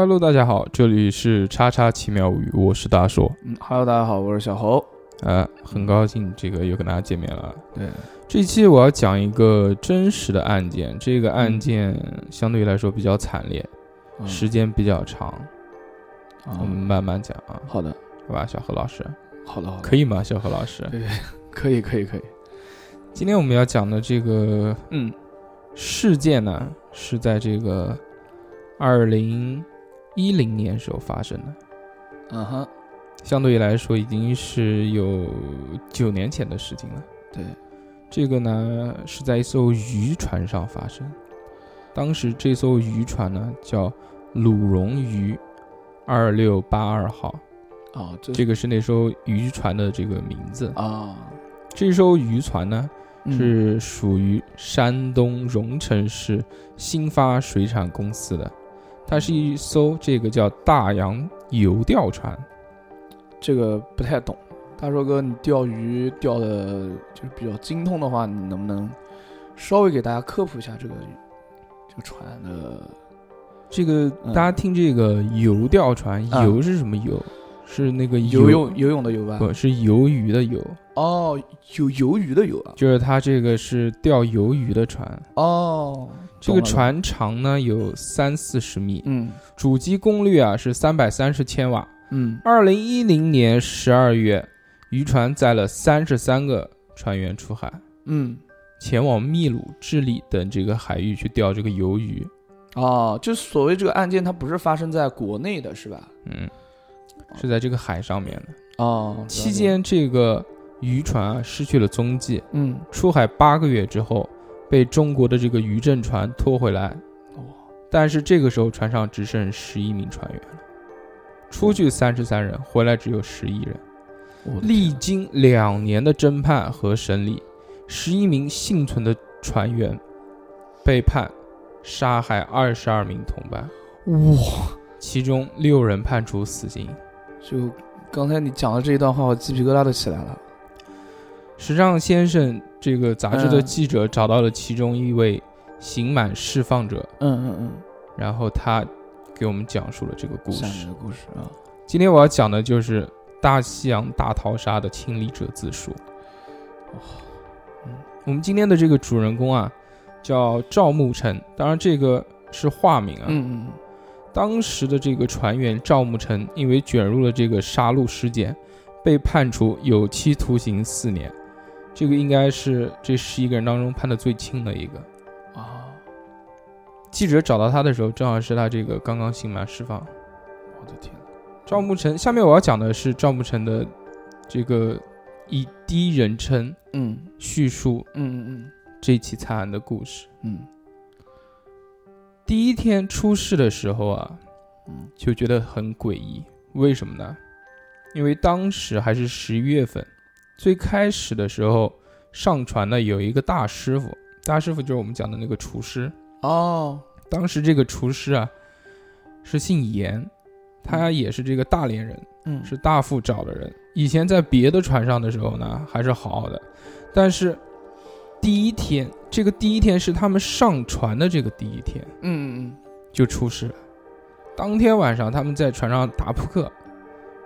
Hello，大家好，这里是叉叉奇妙物语，我是大硕。嗯，Hello，大家好，我是小侯。啊，很高兴这个又跟大家见面了。对，这一期我要讲一个真实的案件，这个案件相对于来说比较惨烈，嗯时间比较长，啊我们慢慢讲啊，好的，好吧？小何老师，好的，好的，可以吗？小何老师，对，可以，可以，可以。今天我们要讲的这个嗯事件呢，是在这个二零一零年时候发生的。嗯哼，相对于来说，已经是有九年前的事情了。对，这个呢是在一艘渔船上发生，当时这艘渔船呢叫鲁荣渔二六八二号，啊，这这个是那艘渔船的这个名字。啊这艘渔船呢嗯。是属于山东荣成市新发水产公司的，它是一艘这个叫大洋游钓船。这个不太懂。大硕哥，你钓鱼钓的就是比较精通的话，你能不能稍微给大家科普一下这个这个船的？这个嗯大家听这个游钓船，啊游是什么游？是那个游泳游泳的游吧？不是鱿鱼的游，哦，有鱿鱼的游啊。就是它这个是钓鱿鱼的船。哦，这个，船长呢有三四十米，嗯主机功率啊是三百三十千瓦。嗯二零一零年十二月，渔船载了三十三个船员出海，嗯，前往秘鲁、智利等这个海域去钓这个鱿鱼。哦，就所谓这个案件，它不是发生在国内的，是吧？嗯，是在这个海上面的。哦，期，间，这个渔船啊失去了踪迹。嗯，出海八个月之后，被中国的这个渔政船拖回来。哦但是这个时候船上只剩十一名船员了，出去三十三人，回来只有十一人。历经两年的侦判和审理，十一名幸存的船员被判杀害二十二名同伴，哇，其中六人判处死刑。就刚才你讲的这一段话，我鸡皮疙瘩都起来了。时尚先生这个杂志的嗯记者找到了其中一位刑满释放者，嗯嗯嗯然后他给我们讲述了这个故事的。故事啊，今天我要讲的就是大西洋大逃杀的亲历者自述。嗯我们今天的这个主人公啊，叫赵慕辰，当然这个是化名啊。嗯嗯当时的这个船员赵慕辰因为卷入了这个杀戮事件，被判处有期徒刑四年。这个应该是这十一个人当中判的最轻的一个。嗯啊，记者找到他的时候，正好是他这个刚刚刑满释放。我的天，赵牧辰，下面我要讲的是赵牧辰的这个以第一人称嗯叙述嗯嗯这起惨案的故事。嗯第一天出事的时候啊，嗯就觉得很诡异。为什么呢？因为当时还是十一月份，最开始的时候上船的有一个大师傅，大师傅就是我们讲的那个厨师。嗯，哦，当时这个厨师啊是姓严，他也是这个大连人，嗯是大副找的人。以前在别的船上的时候呢，还是好好的，但是第一天，这个第一天是他们上船的这个第一天嗯嗯嗯就出事了。当天晚上他们在船上打扑克，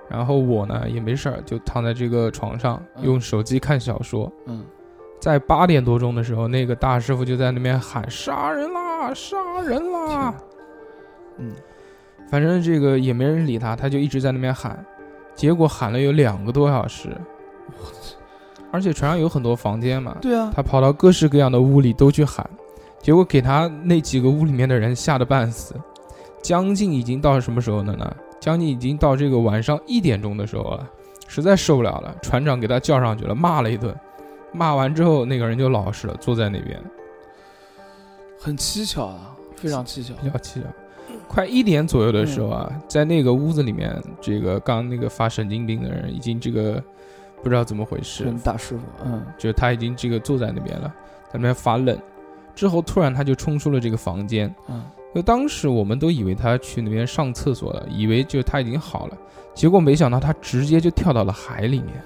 然后我呢也没事儿，就躺在这个床上嗯用手机看小说。嗯在八点多钟的时候，那个大师傅就在那边喊：“杀人啦，杀人啦！”嗯反正这个也没人理他，他就一直在那边喊，结果喊了有两个多小时。而且船上有很多房间嘛，对啊，他跑到各式各样的屋里都去喊，结果给他那几个屋里面的人吓得半死。将近已经到什么时候了呢？将近已经到这个晚上一点钟的时候了，实在受不了了，船长给他叫上去了，骂了一顿。骂完之后，那个人就老实了，坐在那边。很蹊跷啊，非常蹊跷。比较蹊跷。快一点左右的时候啊，在那个屋子里面，这个刚刚那个发神经病的人已经这个不知道怎么回事，大师傅，嗯就是他已经这个坐在那边了，在那边发愣。之后突然他就冲出了这个房间，嗯因为当时我们都以为他去那边上厕所了，以为就他已经好了，结果没想到他直接就跳到了海里面。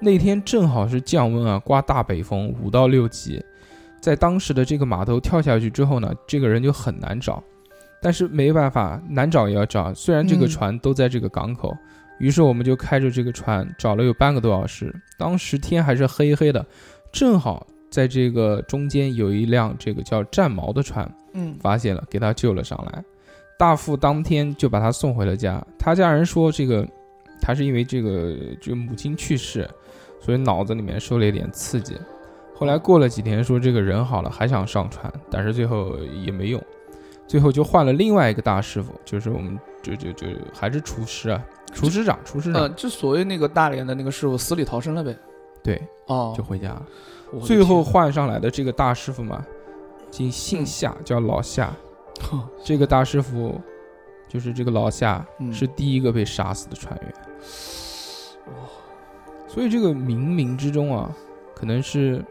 那天正好是降温啊，刮大北风，五到六级，在当时的这个码头跳下去之后呢，这个人就很难找。但是没办法，难找也要找。虽然这个嗯船都在这个港口，于是我们就开着这个船找了有半个多小时。当时天还是黑黑的，正好在这个中间有一辆这个叫战矛的船，嗯发现了，给他救了上来。大副当天就把他送回了家。他家人说，这个他是因为这个这个母亲去世，所以脑子里面受了一点刺激。后来过了几天，说这个人好了，还想上船，但是最后也没用。最后就换了另外一个大师傅，就是我们就就就还是厨师啊，厨师长，厨师长，呃，就所谓那个大连的那个师傅死里逃生了呗。对，哦，就回家了。最后换上来的这个大师傅嘛，姓姓夏，叫老夏。哼这个大师傅就是这个老夏，嗯是第一个被杀死的船员。所以这个冥冥之中啊，可能是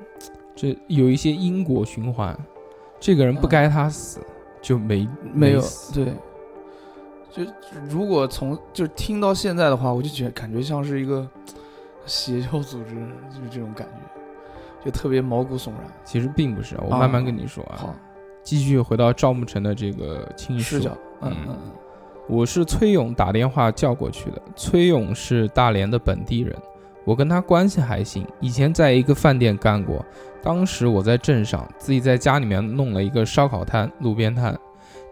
这有一些因果循环。这个人不该他死，就没没有对。就如果从就是听到现在的话，我就觉感觉像是一个邪教组织，就是这种感觉，就特别毛骨悚然。其实并不是，我啊慢慢跟你说啊。好，继续回到赵牧辰的这个视角，嗯嗯嗯我是崔勇打电话叫过去的。崔勇是大连的本地人，我跟他关系还行，以前在一个饭店干过。当时我在镇上，自己在家里面弄了一个烧烤摊、路边摊。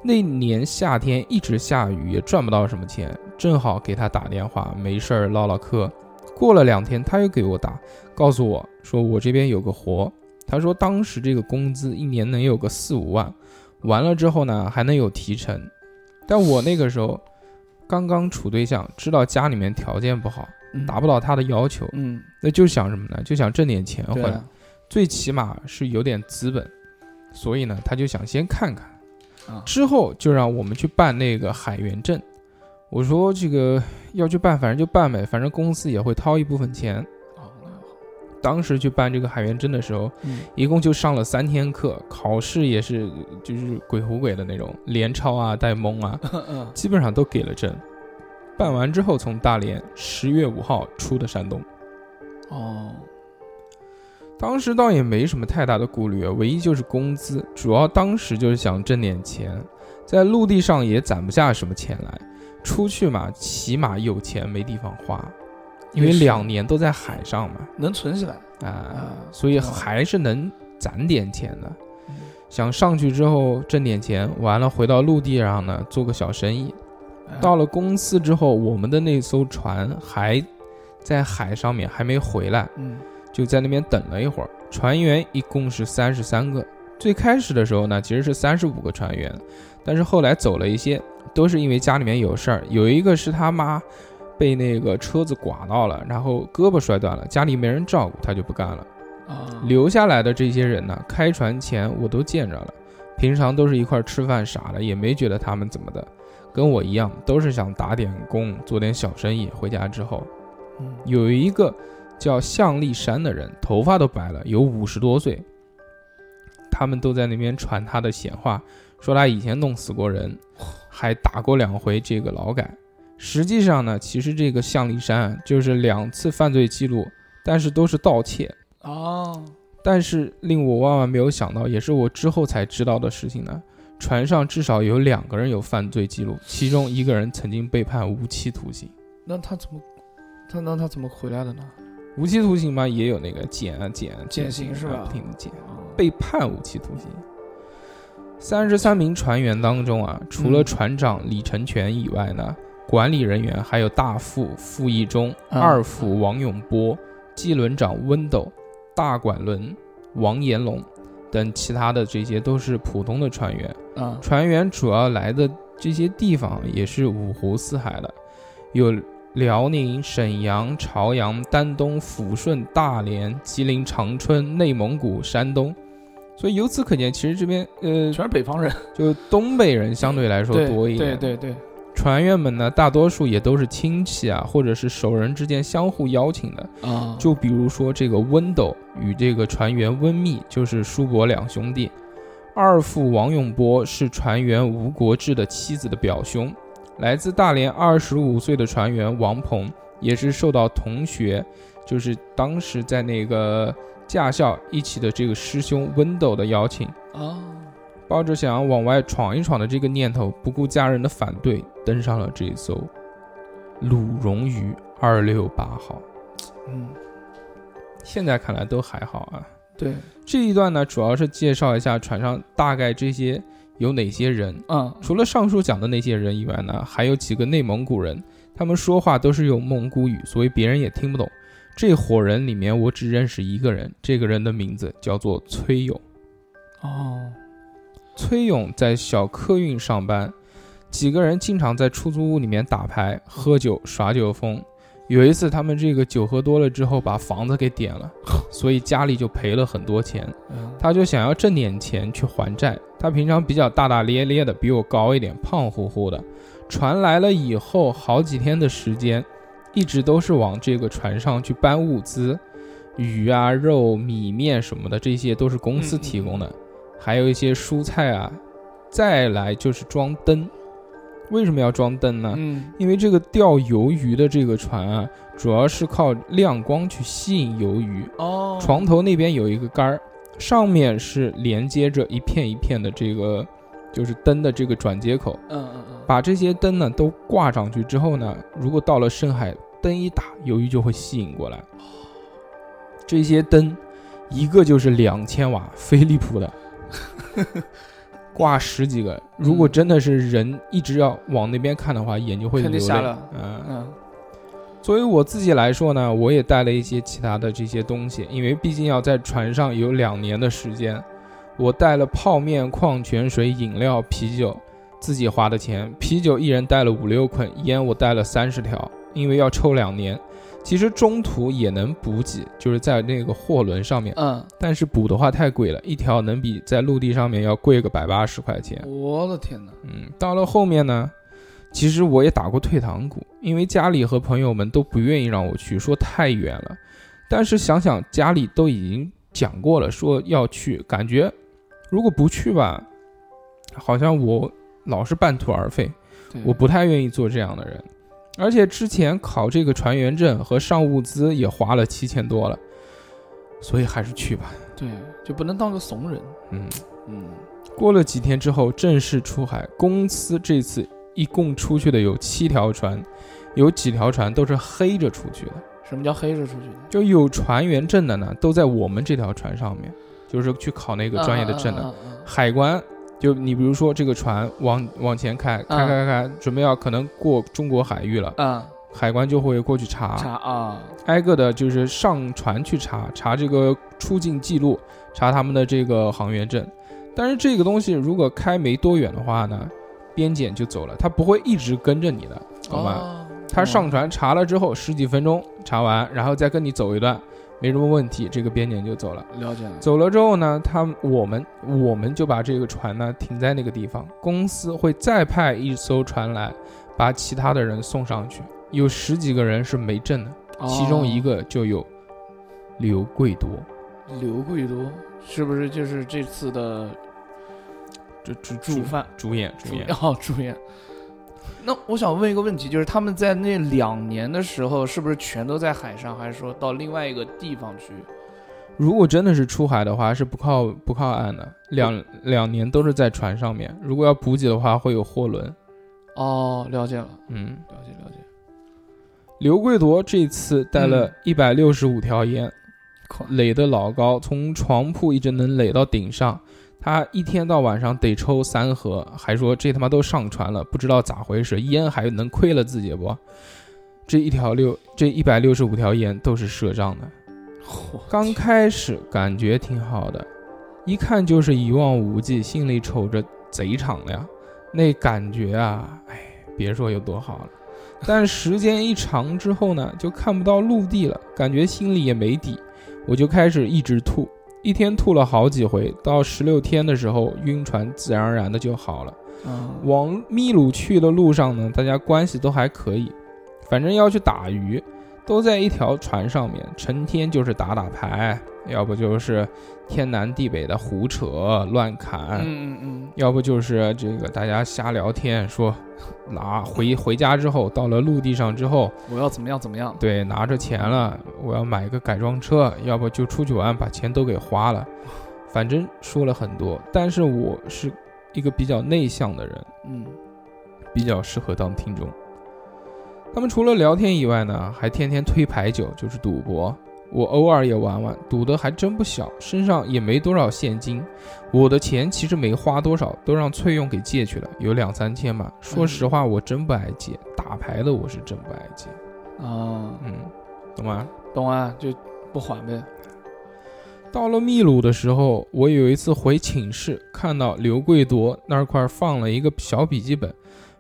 那年夏天一直下雨，也赚不到什么钱，正好给他打电话，没事儿唠唠嗑。过了两天，他又给我打，告诉我说我这边有个活。他说当时这个工资一年能有个四五万，完了之后呢还能有提成。但我那个时候刚刚处对象，知道家里面条件不好，嗯，达不到他的要求，嗯，那就想什么呢？就想挣点钱回来，最起码是有点资本。所以呢，他就想先看看，啊，之后就让我们去办那个海员证。我说这个要去办，反正就办呗，反正公司也会掏一部分钱。当时去办这个海员证的时候，嗯，一共就上了三天课，考试也是就是鬼胡鬼的那种，连抄啊带蒙啊，嗯，基本上都给了证。办完之后，从大连十月五号出的山东，哦，当时倒也没什么太大的顾虑，唯一就是工资，主要当时就是想挣点钱，在陆地上也攒不下什么钱来，出去嘛，起码有钱没地方花，因为两年都在海上嘛，能存起来，啊啊，所以还是能攒点钱的。嗯。想上去之后挣点钱，完了回到陆地上呢做个小生意。哎到了公司之后，我们的那艘船还在海上面，还没回来，嗯，就在那边等了一会儿。船员一共是三十三个，最开始的时候呢，其实是三十五个船员，但是后来走了一些，都是因为家里面有事儿。有一个是他妈被那个车子剐到了，然后胳膊摔断了，家里没人照顾，他就不干了。啊，留下来的这些人呢，开船前我都见着了，平常都是一块吃饭啥的，也没觉得他们怎么的，跟我一样，都是想打点工，做点小生意。回家之后，嗯有一个叫向立山的人，头发都白了，有五十多岁，他们都在那边传他的闲话，说他以前弄死过人，还打过两回这个劳改。实际上呢，其实这个向立山就是两次犯罪记录，但是都是盗窃。哦，但是令我万万没有想到，也是我之后才知道的事情呢。船上至少有两个人有犯罪记录，其中一个人曾经被判无期徒刑。那他怎么，他那他怎么回来的呢？无期徒刑嘛，也有那个减啊减啊减刑是吧啊不停的减，哦被判无期徒刑。三十三名船员当中啊，除了嗯船长李成全以外呢，管理人员还有大副傅义忠、嗯二副王永波、机轮长温斗、大管轮王延龙等其他的这些都是普通的船员。啊，船员主要来的这些地方也是五湖四海的，有辽宁、沈阳、朝阳、丹东、抚顺、大连、吉林、长春、内蒙古、山东。所以由此可见，其实这边呃，全是北方人，就东北人相对来说多一点。对对对，船员们呢，大多数也都是亲戚啊，或者是熟人之间相互邀请的。啊，就比如说这个温斗与这个船员温密就是叔伯两兄弟，二父王永波是船员吴国志的妻子的表兄，来自大连二十五岁的船员王鹏也是受到同学，就是当时在那个驾校一起的这个师兄温斗的邀请，啊，抱着想要往外闯一闯的这个念头，不顾家人的反对，登上了这艘鲁荣鱼二六八号。嗯，现在看来都还好啊。对，这一段呢，主要是介绍一下船上大概这些有哪些人。嗯，除了上述讲的那些人以外呢，还有几个内蒙古人，他们说话都是用蒙古语，所以别人也听不懂。这伙人里面，我只认识一个人，这个人的名字叫做崔勇。哦，崔勇在小客运上班，几个人经常在出租屋里面打牌、喝酒、耍酒疯。有一次，他们这个酒喝多了之后，把房子给点了，所以家里就赔了很多钱。嗯，他就想要挣点钱去还债。他平常比较大大咧咧的，比我高一点，胖乎乎的。船来了以后，好几天的时间，一直都是往这个船上去搬物资，鱼啊、肉、米面什么的，这些都是公司提供的，还有一些蔬菜啊。再来就是装灯，为什么要装灯呢？嗯，因为这个钓鱿鱼的这个船啊，主要是靠亮光去吸引鱿鱼。哦，床头那边有一个杆儿，上面是连接着一片一片的这个，就是灯的这个转接口。嗯嗯嗯，把这些灯呢都挂上去之后呢，如果到了深海，灯一打，鱿鱼就会吸引过来。这些灯，一个就是两千瓦，飞利浦的，挂十几个。如果真的是人一直要往那边看的话，眼睛会流泪。瞎了嗯，嗯，作为我自己来说呢，我也带了一些其他的这些东西，因为毕竟要在船上有两年的时间，我带了泡面、矿泉水、饮料、啤酒，自己花的钱。啤酒一人带了五六捆，烟我带了三十条，因为要抽两年。其实中途也能补给，就是在那个货轮上面，嗯，但是补的话太贵了，一条能比在陆地上面要贵个百八十块钱。我的天哪，嗯，到了后面呢，其实我也打过退堂鼓，因为家里和朋友们都不愿意让我去，说太远了。但是想想家里都已经讲过了，说要去，感觉如果不去吧，好像我老是半途而废，我不太愿意做这样的人。而且之前考这个船员证和上物资也花了七千多了，所以还是去吧。对，就不能当个怂人。嗯。嗯，过了几天之后，正式出海。公司这次一共出去的有七条船，有几条船都是黑着出去的。什么叫黑着出去的？就有船员证的呢，都在我们这条船上面，就是去考那个专业的证的。海关就你比如说这个船往往前开，开开开开，准备要可能过中国海域了，嗯，海关就会过去查，查啊，挨个的就是上船去查，查这个出境记录，查他们的这个航员证。但是这个东西如果开没多远的话呢，边检就走了，他不会一直跟着你的，懂吗？哦他上船查了之后十几分钟查完，然后再跟你走一段，没什么问题，这个边检就走了。了解了。走了之后呢，他我们我们就把这个船呢停在那个地方，公司会再派一艘船来，把其他的人送上去。有十几个人是没证的，其中一个个就有刘贵多，刘贵多，是不是就是这次的主主主犯？主演主演。哦，主演。那我想问一个问题，就是他们在那两年的时候，是不是全都在海上，还是说到另外一个地方去？如果真的是出海的话，是不靠不靠岸的，两两年都是在船上面。如果要补给的话，会有货轮。哦，了解了，嗯，了解了解。刘贵铎这次带了一百六十五条烟，靠垒得老高，从床铺一直能垒到顶上。他一天到晚上得抽三盒，还说这他妈都上传了，不知道咋回事，烟还能亏了自己不？这一条六，这一百六十五条烟都是赊账的。嚯刚开始感觉挺好的，一看就是一望无际，心里瞅着贼敞亮，那感觉啊，哎，别说有多好了。但时间一长之后呢，就看不到陆地了，感觉心里也没底，我就开始一直吐，一天吐了好几回，到十六天的时候，晕船自然而然的就好了。嗯，往秘鲁去的路上呢，大家关系都还可以，反正要去打鱼，都在一条船上面，成天就是打打牌，要不就是天南地北的胡扯乱侃，嗯嗯嗯，要不就是这个大家瞎聊天，说 拿回回家之后，到了陆地上之后，我要怎么样怎么样？对，拿着钱了，我要买个改装车，要不就出去玩，把钱都给花了，反正说了很多。但是我是一个比较内向的人，嗯比较适合当听众。他们除了聊天以外呢，还天天推牌九，就是赌博。我偶尔也玩玩，赌的还真不小，身上也没多少现金。我的钱其实没花多少，都让翠用给借去了，有两三千吧。说实话，我真不爱借，打牌的我是真不爱借。啊，嗯，懂吗？懂啊，就不还呗。到了秘鲁的时候，我有一次回寝室，看到刘贵铎那块儿放了一个小笔记本，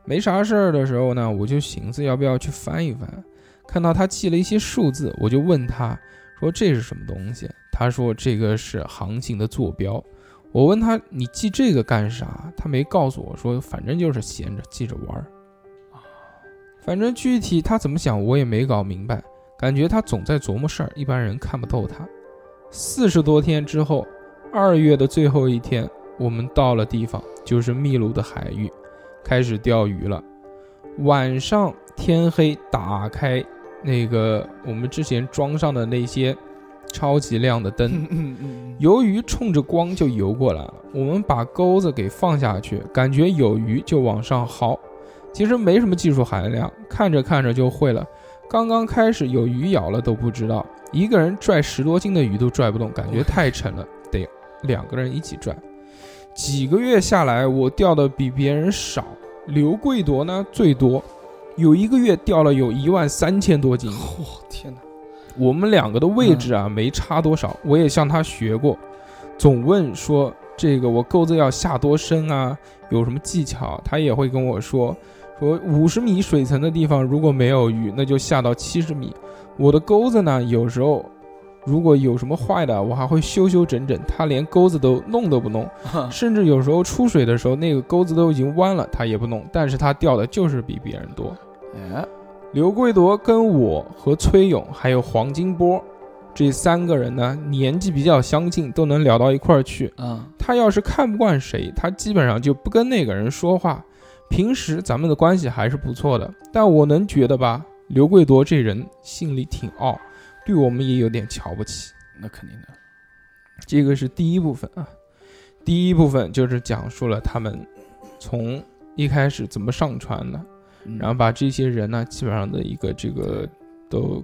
没啥事儿的时候呢，我就寻思要不要去翻一翻。看到他记了一些数字，我就问他说这是什么东西？他说这个是行情的坐标。我问他你记这个干啥？他没告诉我说，反正就是闲着记着玩儿。反正具体他怎么想我也没搞明白，感觉他总在琢磨事儿，一般人看不透他。四十多天之后，二月的最后一天，我们到了地方，就是秘鲁的海域，开始钓鱼了。晚上天黑，打开那个我们之前装上的那些超级亮的灯，由鱼冲着光就游过来了。我们把钩子给放下去，感觉有鱼就往上薅。其实没什么技术含量，看着看着就会了。刚刚开始有鱼咬了都不知道，一个人拽十多斤的鱼都拽不动，感觉太沉了，得两个人一起拽。几个月下来，我钓的比别人少，刘贵铎呢最多，有一个月钓了有一万三千多斤。我天哪！我们两个的位置啊、没差多少，我也向他学过，总问说这个我钩子要下多深啊，有什么技巧，他也会跟我说，说五十米水层的地方如果没有鱼，那就下到七十米。我的钩子呢，有时候如果有什么坏的，我还会修修整整，他连钩子都弄都不弄，甚至有时候出水的时候，那个钩子都已经弯了，他也不弄，但是他钓的就是比别人多。哎，刘贵铎跟我和崔勇还有黄金波这三个人呢，年纪比较相近，都能聊到一块儿去。嗯他要是看不惯谁，他基本上就不跟那个人说话。平时咱们的关系还是不错的，但我能觉得吧，刘贵铎这人心里挺傲，对我们也有点瞧不起。那肯定的。这个是第一部分啊，第一部分就是讲述了他们从一开始怎么上船的，嗯然后把这些人呢，基本上的一个这个都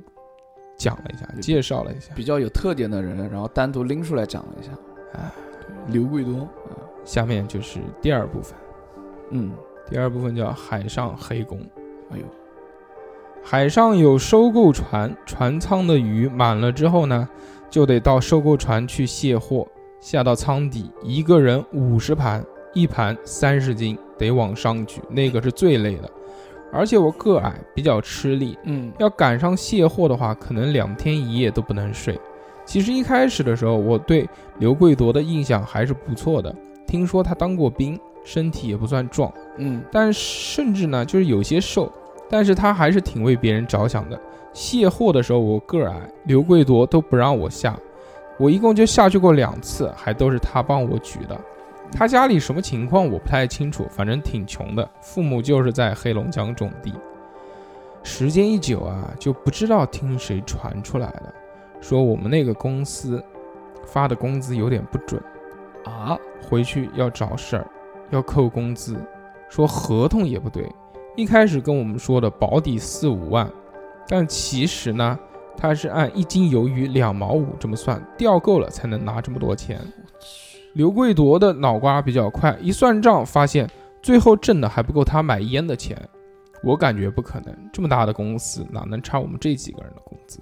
讲了一下，对介绍了一下。比较有特点的人，然后单独拎出来讲了一下。哎，刘贵多，下面就是第二部分，嗯，第二部分叫海上黑工。哎呦，海上有收购船，船舱的鱼满了之后呢，就得到收购船去卸货，下到舱底，一个人五十盘，一盘三十斤，得往上举，那个是最累的。而且我个矮，比较吃力，嗯，要赶上卸货的话，可能两天一夜都不能睡。其实一开始的时候，我对刘贵铎的印象还是不错的。听说他当过兵，身体也不算壮，嗯，但甚至呢，就是有些瘦，但是他还是挺为别人着想的。卸货的时候，我个儿矮，刘贵铎都不让我下，我一共就下去过两次，还都是他帮我举的。他家里什么情况我不太清楚，反正挺穷的，父母就是在黑龙江种地。时间一久啊，就不知道听谁传出来的，说我们那个公司发的工资有点不准，啊，回去要找事儿，要扣工资，说合同也不对。一开始跟我们说的保底四五万，但其实呢，他是按一斤鱿鱼两毛五这么算，钓够了才能拿这么多钱。刘贵铎的脑瓜比较快，一算账发现最后挣的还不够他买烟的钱。我感觉不可能，这么大的公司哪能差我们这几个人的工资？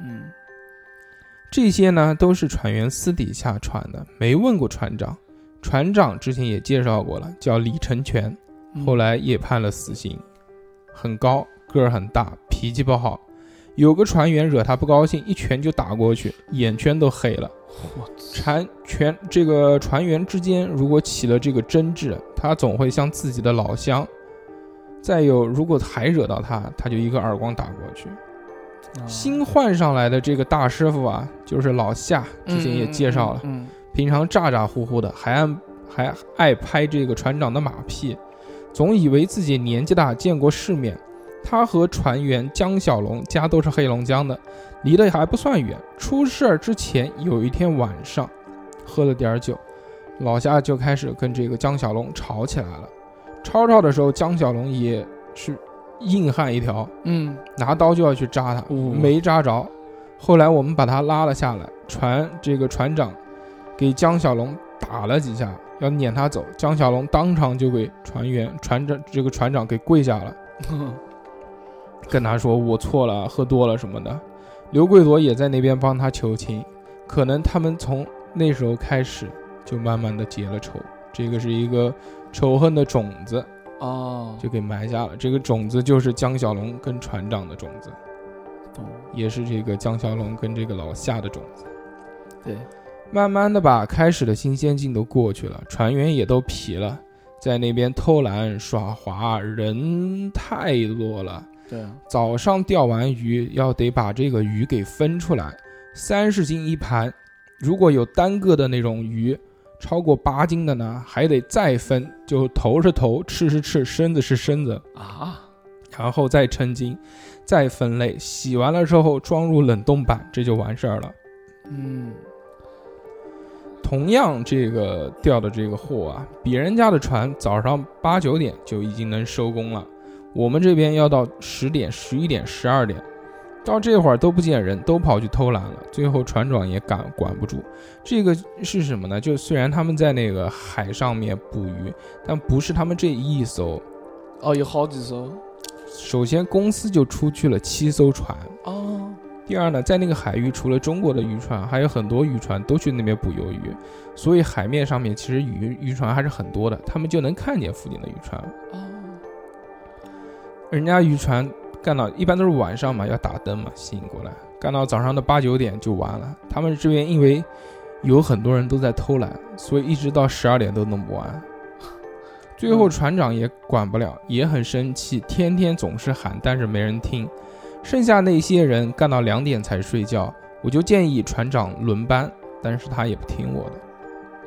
嗯，这些呢都是船员私底下传的，没问过船长。船长之前也介绍过了，叫李成全，嗯后来也判了死刑，很高，个儿很大，脾气不好。有个船员惹他不高兴，一拳就打过去，眼圈都黑了。我船全这个船员之间如果起了这个争执，他总会向自己的老乡。再有，如果还惹到他，他就一个耳光打过去。啊新换上来的这个大师傅啊，就是老夏，之前也介绍了，嗯，平常咋咋呼呼的，还爱还爱拍这个船长的马屁，总以为自己年纪大，见过世面。他和船员江小龙家都是黑龙江的，离得还不算远。出事儿之前有一天晚上，喝了点儿酒，老夏就开始跟这个江小龙吵起来了。吵吵的时候，江小龙也是硬汉一条，嗯，拿刀就要去扎他，哦没扎着。后来我们把他拉了下来，船这个船长给江小龙打了几下，要撵他走。江小龙当场就给船员船长这个船长给跪下了，跟他说我错了，喝多了什么的。刘贵夺也在那边帮他求情，可能他们从那时候开始就慢慢的结了仇，这个是一个仇恨的种子哦，就给埋下了。这个种子就是江小龙跟船长的种子。懂，也是这个江小龙跟这个老夏的种子。对，慢慢的吧开始的新鲜劲都过去了，船员也都疲了，在那边偷懒耍滑，人太多了。对啊，早上钓完鱼，要得把这个鱼给分出来，三十斤一盘。如果有单个的那种鱼，超过八斤的呢，还得再分，就头是头，翅是翅，身子是身子，啊，然后再称斤，再分类，洗完了之后装入冷冻板，这就完事儿了。嗯，同样，这个钓的这个货啊，别人家的船早上八九点就已经能收工了，我们这边要到十点、十一点、十二点，到这会儿都不见人，都跑去偷懒了。最后船长也管管不住。这个是什么呢？就虽然他们在那个海上面捕鱼，但不是他们这一艘。哦，有好几艘，首先，公司就出去了七艘船。哦，第二呢，在那个海域，除了中国的渔船，还有很多渔船都去那边捕鱿鱼，所以海面上面其实渔渔船还是很多的，他们就能看见附近的渔船。哦，人家渔船干到一般都是晚上嘛，要打灯嘛，吸引过来，干到早上的八九点就完了。他们这边因为有很多人都在偷懒，所以一直到十二点都弄不完。最后船长也管不了，也很生气，天天总是喊，但是没人听。剩下那些人干到两点才睡觉，我就建议船长轮班，但是他也不听我的。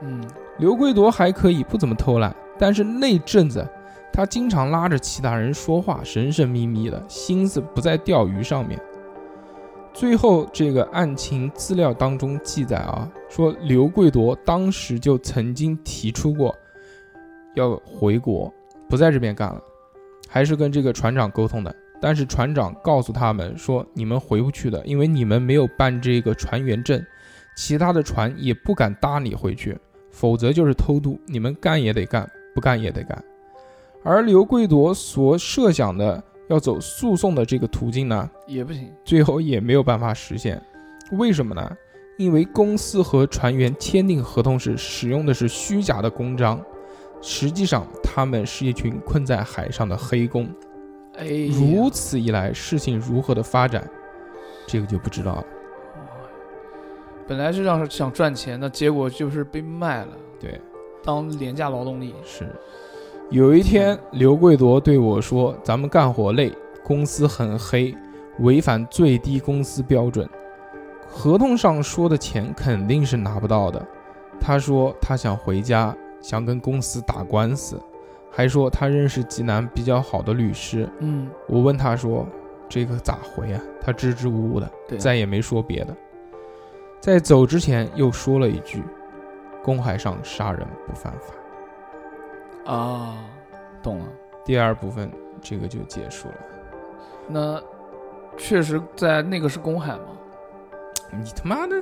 嗯，刘贵夺还可以不怎么偷懒，但是那阵子他经常拉着其他人说话，神神秘秘的，心思不在钓鱼上面。最后，这个案情资料当中记载啊，说刘贵夺当时就曾经提出过要回国，不在这边干了，还是跟这个船长沟通的。但是船长告诉他们说，你们回不去的，因为你们没有办这个船员证，其他的船也不敢搭你回去。否则就是偷渡，你们干也得干，不干也得干。而刘贵夺所设想的要走诉讼的这个途径呢，也不行，最后也没有办法实现。为什么呢？因为公司和船员签订合同时使用的是虚假的公章，实际上他们是一群困在海上的黑工。哎，如此一来，事情如何的发展，这个就不知道了。本来是让想赚钱的，结果就是被卖了，对，当廉价劳动力。是，有一天，刘贵夺对我说：“咱们干活累，公司很黑，违反最低工资标准，合同上说的钱肯定是拿不到的。”他说他想回家，想跟公司打官司，还说他认识济南比较好的律师。嗯，我问他说：“这个咋回啊？”他支支吾吾的，对，再也没说别的。在走之前又说了一句：“公海上杀人不犯法。”啊，懂了。第二部分这个就结束了。那确实在那个是公海吗？你他妈的，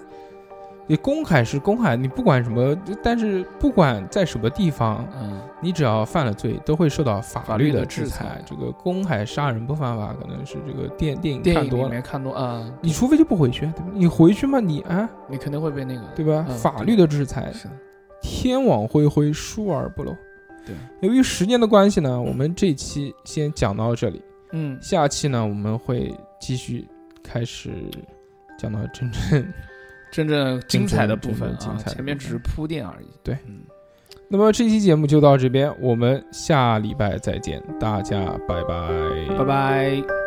你公海是公海，你不管什么，但是不管在什么地方，嗯，你只要犯了罪，都会受到法法律的制制裁这个公海杀人不犯法，可能是这个电电影看多了。面看多啊，你除非就不回去，对吧？你回去嘛，你啊，你肯定会被那个，对吧？嗯法律的制裁，是，天网恢恢，疏而不漏。对，由于时间的关系呢，我们这期先讲到这里。嗯，下期呢，我们会继续开始讲到真正。真正精彩的部分啊前面只是铺垫而已。对嗯，那么这期节目就到这边，我们下礼拜再见，大家拜拜，拜拜。